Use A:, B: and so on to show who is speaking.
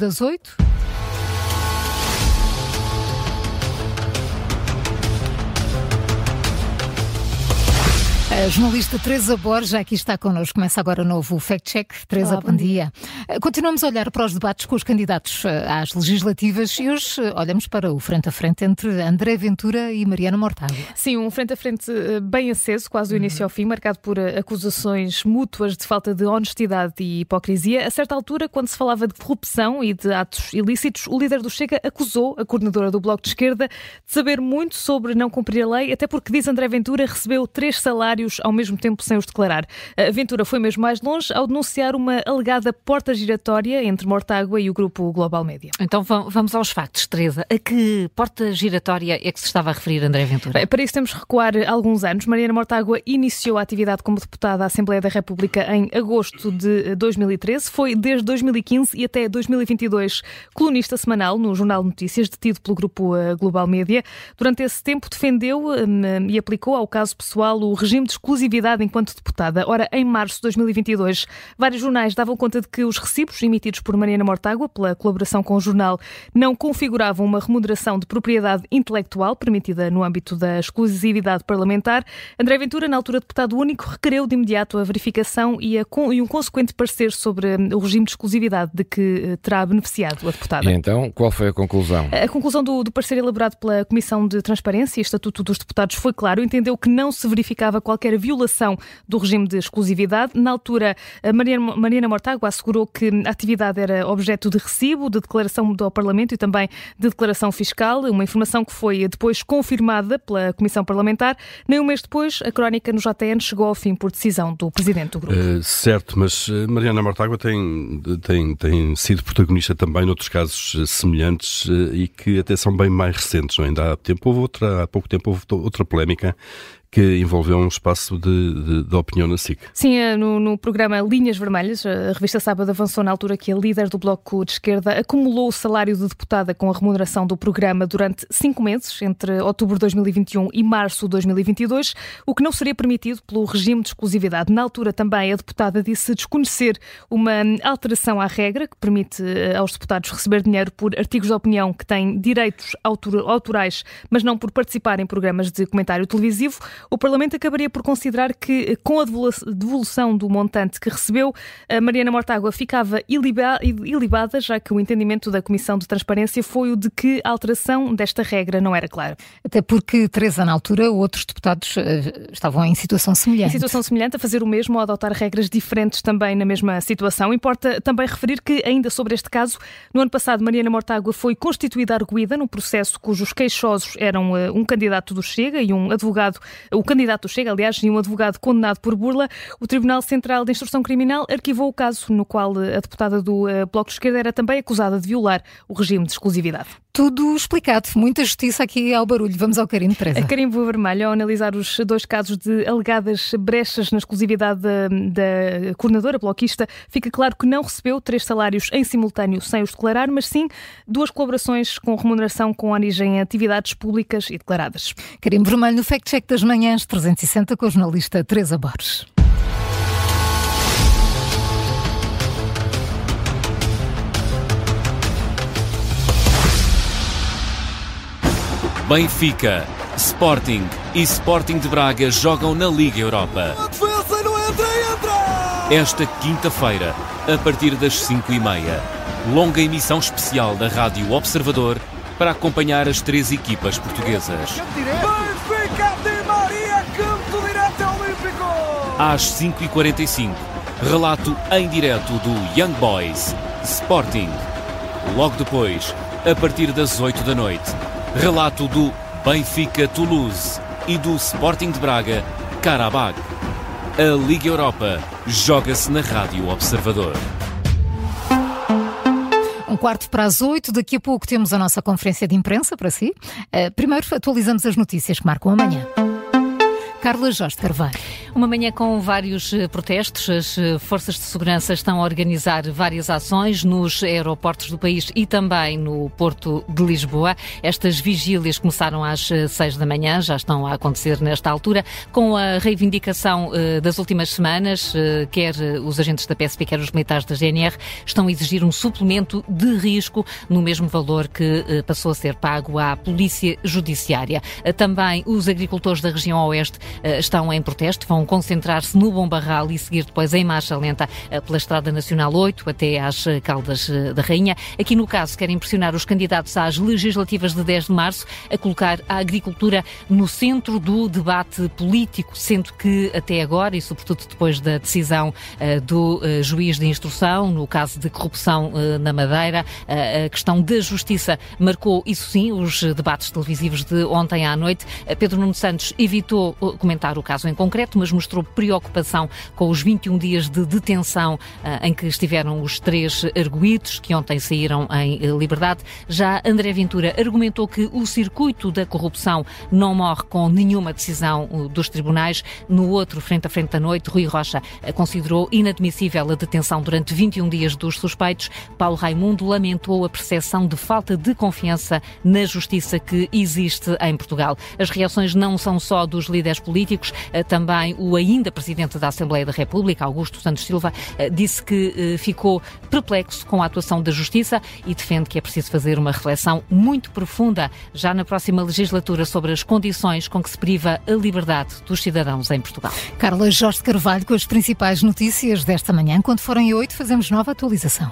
A: das 8. A jornalista Teresa Borges aqui está connosco. Começa agora o novo Fact Check. Teresa, Olá, bom, bom dia. dia. Continuamos a olhar para os debates com os candidatos eh, às legislativas e hoje eh, olhamos para o frente a frente entre André Ventura e Mariana Mortágua.
B: Sim, um frente a frente eh, bem aceso, quase do início ao fim, marcado por acusações mútuas de falta de honestidade e hipocrisia. A certa altura, quando se falava de corrupção e de atos ilícitos, o líder do Chega acusou a coordenadora do Bloco de Esquerda de saber muito sobre não cumprir a lei, até porque, diz André Ventura, recebeu três salários ao mesmo tempo sem os declarar. A Ventura foi mesmo mais longe ao denunciar uma alegada porta giratória entre Mortágua e o grupo Global Média.
A: Então vamos aos factos, Teresa. A que porta giratória é que se estava a referir André Ventura?
B: Para isso temos que recuar alguns anos. Mariana Mortágua iniciou a atividade como deputada à Assembleia da República em agosto de 2013. Foi desde 2015 e até 2022 colunista semanal no Jornal Notícias, detido pelo grupo eh, Global Média. Durante esse tempo defendeu hum, e aplicou ao caso pessoal o regime de exclusividade enquanto deputada. Ora, em março de 2022, vários jornais davam conta de que os recibos emitidos por Mariana Mortágua pela colaboração com o jornal não configuravam uma remuneração de propriedade intelectual permitida no âmbito da exclusividade parlamentar. André Ventura, na altura deputado único, requereu de imediato a verificação e, a, e um consequente parecer sobre hum, o regime de exclusividade de que eh, terá beneficiado a deputada.
C: E então, qual foi a conclusão?
B: A conclusão do, do parecer elaborado pela Comissão de Transparência e Estatuto dos Deputados foi claro, entendeu que não se verificava qualquer qualquer violação do regime de exclusividade. Na altura, Mariana, Mariana Mortágua assegurou que a atividade era objeto de recibo, de declaração do Parlamento e também de declaração fiscal, uma informação que foi depois confirmada pela Comissão Parlamentar. Nem um mês depois, a crónica no JTN chegou ao fim por decisão do Presidente do Grupo. Uh,
D: certo, mas eh, Mariana Mortágua tem, tem, tem sido protagonista também noutros casos eh, semelhantes e que até são bem mais recentes. Não? É? Ainda há, tempo, houve outra, há pouco tempo houve outra polémica que envolveu um espaço de, de, de opinião na SIC.
B: Sim, eh, no, no, programa Linhas Vermelhas, a revista Sábado avançou na altura que a líder do Bloco de Esquerda acumulou o salário de deputada com a remuneração do programa durante cinco meses, entre outubro de 2021 e março de 2022, o que não seria permitido pelo regime de exclusividade. Na altura também a deputada disse desconhecer uma alteração à regra que permite eh, aos deputados receber dinheiro por artigos de opinião que têm direitos autorais, mas não por participar em programas de comentário televisivo o Parlamento acabaria por considerar que, com a devolução do montante que recebeu, a Mariana Mortágua ficava ilibada, já que o entendimento da Comissão de Transparência foi o de que a alteração desta regra não era clara.
A: Até porque, Teresa, na altura, outros deputados uh, estavam em situação semelhante.
B: Em situação semelhante, a fazer o mesmo ou a adotar regras diferentes também na mesma situação. Importa também referir que, ainda sobre este caso, no ano passado, Mariana Mortágua foi constituída arguída num processo cujos queixosos eram uh, um candidato do Chega e um advogado o candidato Chega, aliás, e um advogado condenado por burla, o Tribunal Central de Instrução Criminal arquivou o caso no qual a deputada do eh, Bloco de Esquerda era também acusada de violar o regime de exclusividade.
A: Tudo explicado, muita justiça aqui ao barulho. Vamos ao carimbo, Teresa. A
B: carimbo vermelho, ao analisar os dois casos de alegadas brechas na exclusividade da, da coordenadora bloquista, fica claro que não recebeu três salários em simultâneo sem os declarar, mas sim duas colaborações com remuneração com origem em atividades públicas e declaradas.
A: Carimbo vermelho no Fact Check das Manhãs 360 com a jornalista Teresa Borges.
E: Benfica, Sporting e Sporting de Braga jogam na Liga Europa. Esta quinta-feira, a partir das 5 e meia, longa emissão especial da Rádio Observador para acompanhar as três equipas portuguesas.
F: Benfica de Maria, campo direto olímpico!
E: Às 5h45, relato em direto do Young Boys, Sporting. Logo depois, a partir das 8 da noite, Relato do Benfica Toulouse e do Sporting de Braga Karabag. A Liga Europa joga-se na Rádio Observador.
A: Um quarto para as oito, daqui a pouco temos a nossa conferência de imprensa para si. Uh, primeiro atualizamos as notícias que marcam amanhã. Carla Jorge Carvalho.
G: Uma manhã com vários eh, protestos. As eh, forças de segurança estão a organizar várias ações nos aeroportos do país e também no Porto de Lisboa. Estas vigílias começaram às eh, seis da manhã, já estão a acontecer nesta altura, com a reivindicação das últimas semanas, quer os agentes da PSP, quer os militares da GNR, estão a exigir um suplemento de risco no mesmo valor que passou a ser pago à Polícia Judiciária. Também os agricultores da região oeste estão em protesto, vão vão concentrar-se no Bom Barral e seguir depois em marcha lenta eh, pela Estrada Nacional 8 até às eh, Caldas eh, da Rainha. Aqui no caso, querem pressionar os candidatos às legislativas de 10 de março a colocar a agricultura no centro do debate político, sendo que até agora, e sobretudo depois da decisão do juiz de instrução, no caso de corrupção na Madeira, a questão da justiça marcou, isso sim, os debates televisivos de ontem à noite. Pedro Nuno Santos evitou comentar o caso em concreto, mas mostrou preocupação com os 21 dias de detenção uh, em que estiveram os três arguídos, que ontem saíram em uh, liberdade. Já André Ventura argumentou que o circuito da corrupção não morre com nenhuma decisão dos tribunais. No outro, frente a frente da noite, Rui Rocha considerou inadmissível a detenção durante 21 dias dos suspeitos. Paulo Raimundo lamentou a percepção de falta de confiança na justiça que existe em Portugal. As reações não são só dos líderes políticos, também o ainda Presidente da Assembleia da República, Augusto Santos Silva, eh, disse que eh, ficou perplexo com a atuação da Justiça e defende que é preciso fazer uma reflexão muito profunda já na próxima legislatura sobre as condições com que se priva a liberdade dos cidadãos em Portugal.
A: Carla Jorge Carvalho com as principais notícias desta manhã. Quando forem oito, fazemos nova atualização.